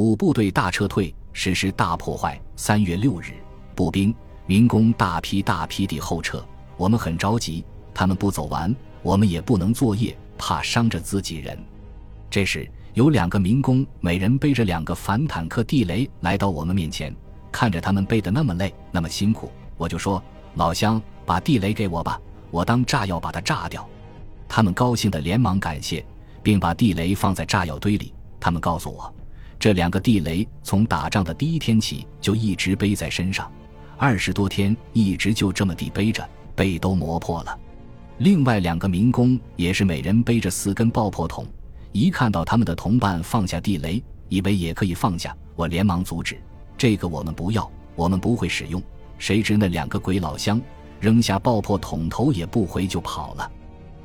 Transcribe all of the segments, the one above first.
五部队大撤退，实施大破坏。三月六日，步兵、民工大批大批地后撤，我们很着急，他们不走完，我们也不能作业，怕伤着自己人。这时，有两个民工，每人背着两个反坦克地雷来到我们面前，看着他们背得那么累，那么辛苦，我就说：“老乡，把地雷给我吧，我当炸药把它炸掉。”他们高兴地连忙感谢，并把地雷放在炸药堆里。他们告诉我。这两个地雷从打仗的第一天起就一直背在身上，二十多天一直就这么地背着，背都磨破了。另外两个民工也是每人背着四根爆破筒，一看到他们的同伴放下地雷，以为也可以放下，我连忙阻止：“这个我们不要，我们不会使用。”谁知那两个鬼老乡扔下爆破筒头也不回就跑了。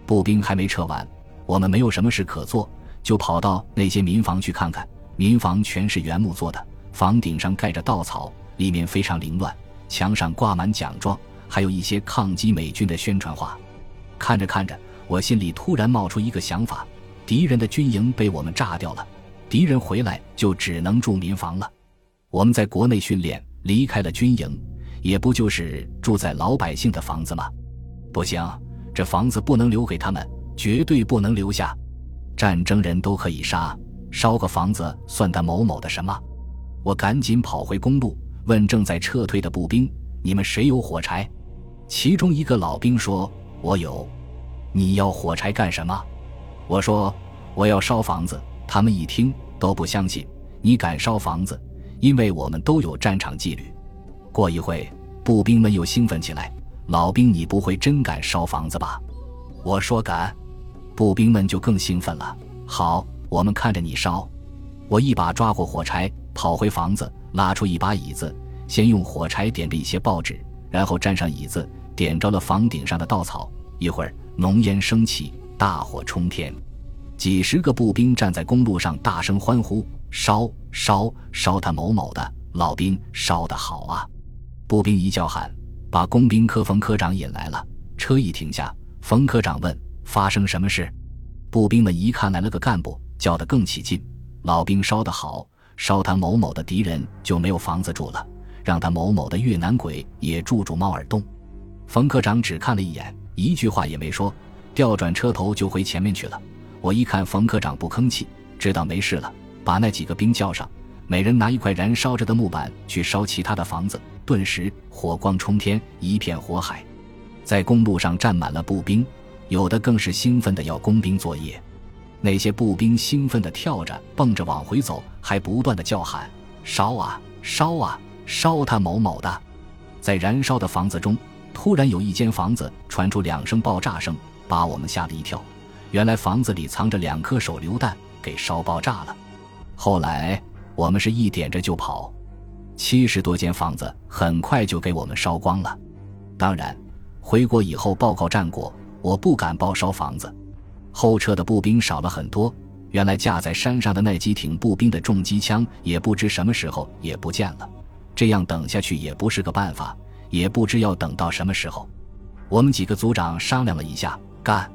步兵还没撤完，我们没有什么事可做，就跑到那些民房去看看。民房全是原木做的，房顶上盖着稻草，里面非常凌乱，墙上挂满奖状，还有一些抗击美军的宣传画。看着看着，我心里突然冒出一个想法：敌人的军营被我们炸掉了，敌人回来就只能住民房了。我们在国内训练，离开了军营，也不就是住在老百姓的房子吗？不行，这房子不能留给他们，绝对不能留下。战争人都可以杀。烧个房子算他某某的什么？我赶紧跑回公路，问正在撤退的步兵：“你们谁有火柴？”其中一个老兵说：“我有。”你要火柴干什么？我说：“我要烧房子。”他们一听都不相信，你敢烧房子？因为我们都有战场纪律。过一会，步兵们又兴奋起来：“老兵，你不会真敢烧房子吧？”我说：“敢。”步兵们就更兴奋了。好。我们看着你烧，我一把抓过火柴，跑回房子，拉出一把椅子，先用火柴点着一些报纸，然后站上椅子，点着了房顶上的稻草。一会儿，浓烟升起，大火冲天，几十个步兵站在公路上，大声欢呼：“烧烧烧他某某的老兵，烧得好啊！”步兵一叫喊，把工兵科冯科长引来了。车一停下，冯科长问：“发生什么事？”步兵们一看来了个干部。叫得更起劲，老兵烧得好，烧他某某的敌人就没有房子住了，让他某某的越南鬼也住住猫耳洞。冯科长只看了一眼，一句话也没说，调转车头就回前面去了。我一看冯科长不吭气，知道没事了，把那几个兵叫上，每人拿一块燃烧着的木板去烧其他的房子。顿时火光冲天，一片火海，在公路上站满了步兵，有的更是兴奋的要工兵作业。那些步兵兴奋地跳着、蹦着往回走，还不断地叫喊：“烧啊，烧啊，烧他某某的！”在燃烧的房子中，突然有一间房子传出两声爆炸声，把我们吓了一跳。原来房子里藏着两颗手榴弹，给烧爆炸了。后来我们是一点着就跑，七十多间房子很快就给我们烧光了。当然，回国以后报告战果，我不敢报烧房子。后撤的步兵少了很多，原来架在山上的那几挺步兵的重机枪也不知什么时候也不见了。这样等下去也不是个办法，也不知要等到什么时候。我们几个组长商量了一下，干！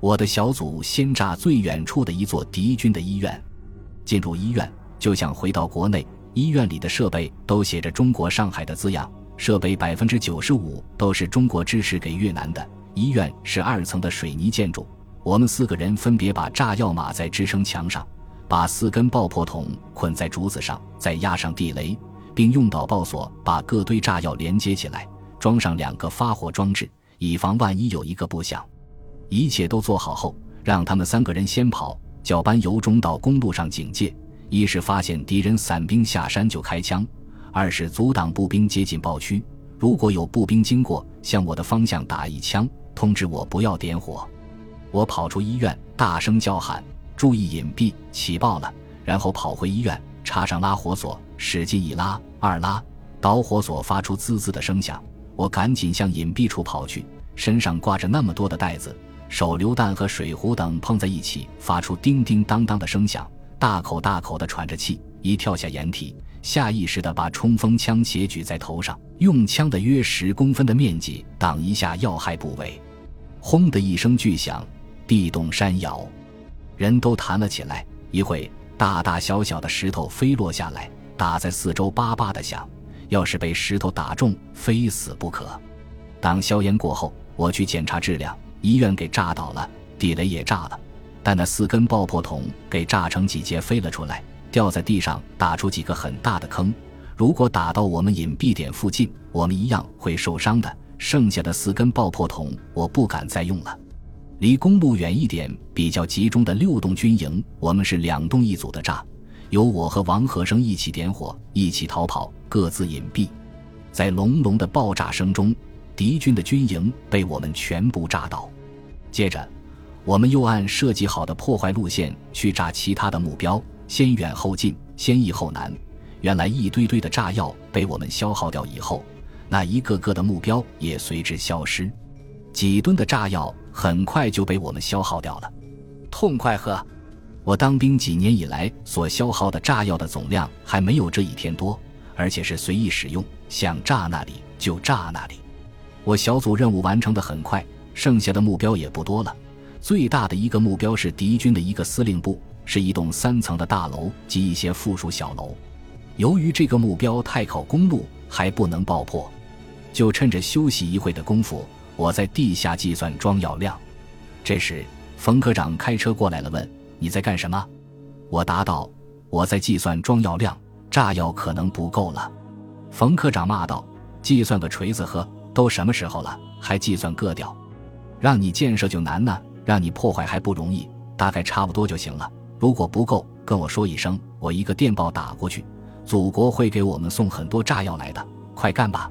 我的小组先炸最远处的一座敌军的医院。进入医院就像回到国内，医院里的设备都写着“中国上海”的字样，设备百分之九十五都是中国支持给越南的。医院是二层的水泥建筑。我们四个人分别把炸药码在支撑墙上，把四根爆破筒捆在竹子上，再压上地雷，并用导爆索把各堆炸药连接起来，装上两个发火装置，以防万一有一个不响。一切都做好后，让他们三个人先跑，叫班由中到公路上警戒：一是发现敌人散兵下山就开枪；二是阻挡步兵接近爆区。如果有步兵经过，向我的方向打一枪，通知我不要点火。我跑出医院，大声叫喊：“注意隐蔽！起爆了！”然后跑回医院，插上拉火索，使劲一拉，二拉，导火索发出滋滋的声响。我赶紧向隐蔽处跑去，身上挂着那么多的袋子，手榴弹和水壶等碰在一起，发出叮叮当当的声响，大口大口地喘着气。一跳下掩体，下意识地把冲锋枪斜举在头上，用枪的约十公分的面积挡一下要害部位。轰的一声巨响。地动山摇，人都弹了起来。一会，大大小小的石头飞落下来，打在四周，叭叭的响。要是被石头打中，非死不可。当硝烟过后，我去检查质量，医院给炸倒了，地雷也炸了，但那四根爆破筒给炸成几节飞了出来，掉在地上，打出几个很大的坑。如果打到我们隐蔽点附近，我们一样会受伤的。剩下的四根爆破筒，我不敢再用了。离公路远一点、比较集中的六栋军营，我们是两栋一组的炸，由我和王和生一起点火，一起逃跑，各自隐蔽。在隆隆的爆炸声中，敌军的军营被我们全部炸倒。接着，我们又按设计好的破坏路线去炸其他的目标，先远后近，先易后难。原来一堆堆的炸药被我们消耗掉以后，那一个个的目标也随之消失。几吨的炸药很快就被我们消耗掉了，痛快呵！我当兵几年以来所消耗的炸药的总量还没有这一天多，而且是随意使用，想炸那里就炸那里。我小组任务完成的很快，剩下的目标也不多了。最大的一个目标是敌军的一个司令部，是一栋三层的大楼及一些附属小楼。由于这个目标太靠公路，还不能爆破，就趁着休息一会的功夫，我在地下计算装药量。这时，冯科长开车过来了，问：“你在干什么？”我答道：“我在计算装药量，炸药可能不够了。”冯科长骂道：“计算个锤子呵！都什么时候了，还计算个调？让你建设就难呢，让你破坏还不容易，大概差不多就行了。如果不够，跟我说一声，我一个电报打过去。”祖国会给我们送很多炸药来的，快干吧！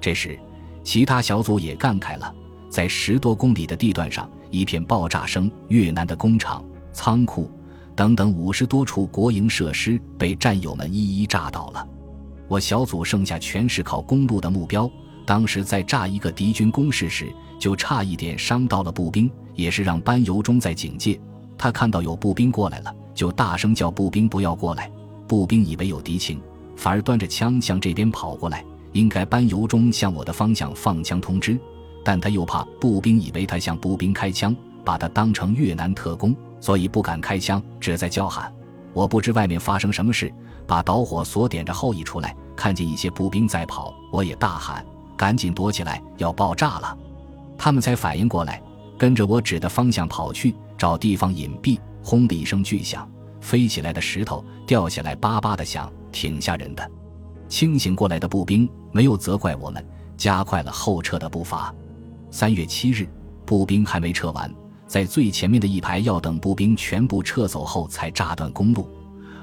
这时，其他小组也干开了。在十多公里的地段上，一片爆炸声，越南的工厂、仓库等等五十多处国营设施被战友们一一炸倒了。我小组剩下全是靠公路的目标。当时在炸一个敌军工事时，就差一点伤到了步兵，也是让班由忠在警戒。他看到有步兵过来了，就大声叫步兵不要过来。步兵以为有敌情，反而端着枪向这边跑过来。应该班由忠向我的方向放枪通知，但他又怕步兵以为他向步兵开枪，把他当成越南特工，所以不敢开枪，只在叫喊。我不知外面发生什么事，把导火索点着后羿出来，看见一些步兵在跑，我也大喊：“赶紧躲起来，要爆炸了！”他们才反应过来，跟着我指的方向跑去，找地方隐蔽。轰的一声巨响。飞起来的石头掉下来，叭叭的响，挺吓人的。清醒过来的步兵没有责怪我们，加快了后撤的步伐。三月七日，步兵还没撤完，在最前面的一排要等步兵全部撤走后才炸断公路，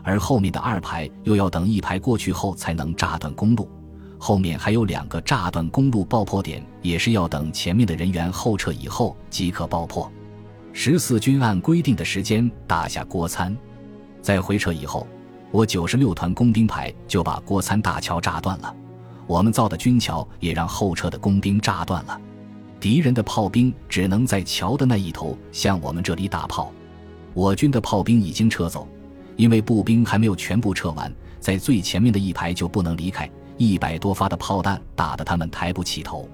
而后面的二排又要等一排过去后才能炸断公路。后面还有两个炸断公路爆破点，也是要等前面的人员后撤以后即可爆破。十四军按规定的时间打下郭参。在回撤以后，我九十六团工兵排就把郭参大桥炸断了，我们造的军桥也让后撤的工兵炸断了，敌人的炮兵只能在桥的那一头向我们这里打炮。我军的炮兵已经撤走，因为步兵还没有全部撤完，在最前面的一排就不能离开。一百多发的炮弹打得他们抬不起头，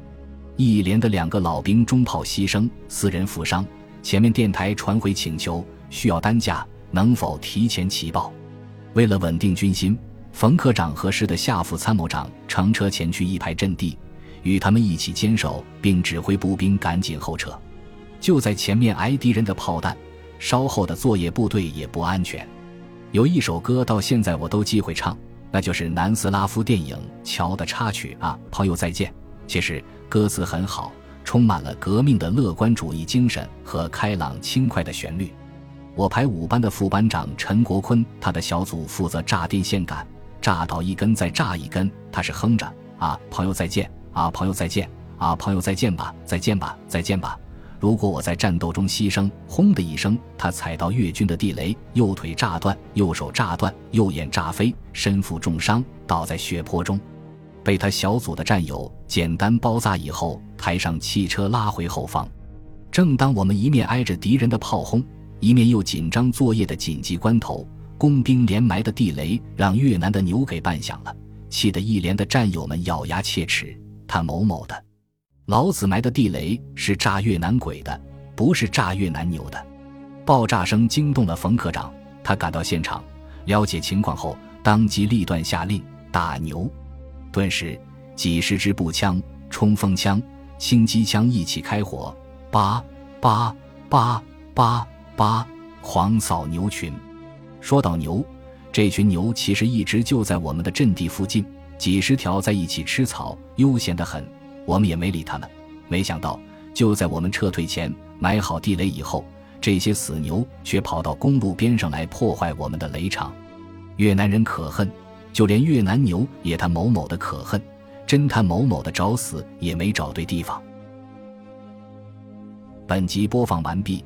一连的两个老兵中炮牺牲，四人负伤。前面电台传回请求，需要担架。能否提前齐报？为了稳定军心，冯科长和师的下副参谋长乘车前去一排阵地，与他们一起坚守，并指挥步兵赶紧后撤。就在前面挨敌人的炮弹，稍后的作业部队也不安全。有一首歌到现在我都忌讳唱，那就是南斯拉夫电影《桥》的插曲啊，朋友再见。其实歌词很好，充满了革命的乐观主义精神和开朗轻快的旋律。我排五班的副班长陈国坤，他的小组负责炸电线杆，炸倒一根再炸一根。他是哼着啊，朋友再见啊，朋友再见啊，朋友再见吧，再见吧，再见吧。如果我在战斗中牺牲，轰的一声，他踩到越军的地雷，右腿炸断，右手炸断，右眼炸飞，身负重伤，倒在血泊中，被他小组的战友简单包扎以后，抬上汽车拉回后方。正当我们一面挨着敌人的炮轰。一面又紧张作业的紧急关头，工兵连埋的地雷让越南的牛给绊响了，气得一连的战友们咬牙切齿。他某某的，老子埋的地雷是炸越南鬼的，不是炸越南牛的。爆炸声惊动了冯科长，他赶到现场，了解情况后，当机立断下令打牛。顿时，几十支步枪、冲锋枪、轻机枪一起开火，叭叭叭叭八，狂扫牛群。说到牛，这群牛其实一直就在我们的阵地附近，几十条在一起吃草，悠闲得很。我们也没理他们。没想到，就在我们撤退前埋好地雷以后，这些死牛却跑到公路边上来破坏我们的雷场。越南人可恨，就连越南牛也他某某的可恨，侦探某某的找死也没找对地方。本集播放完毕，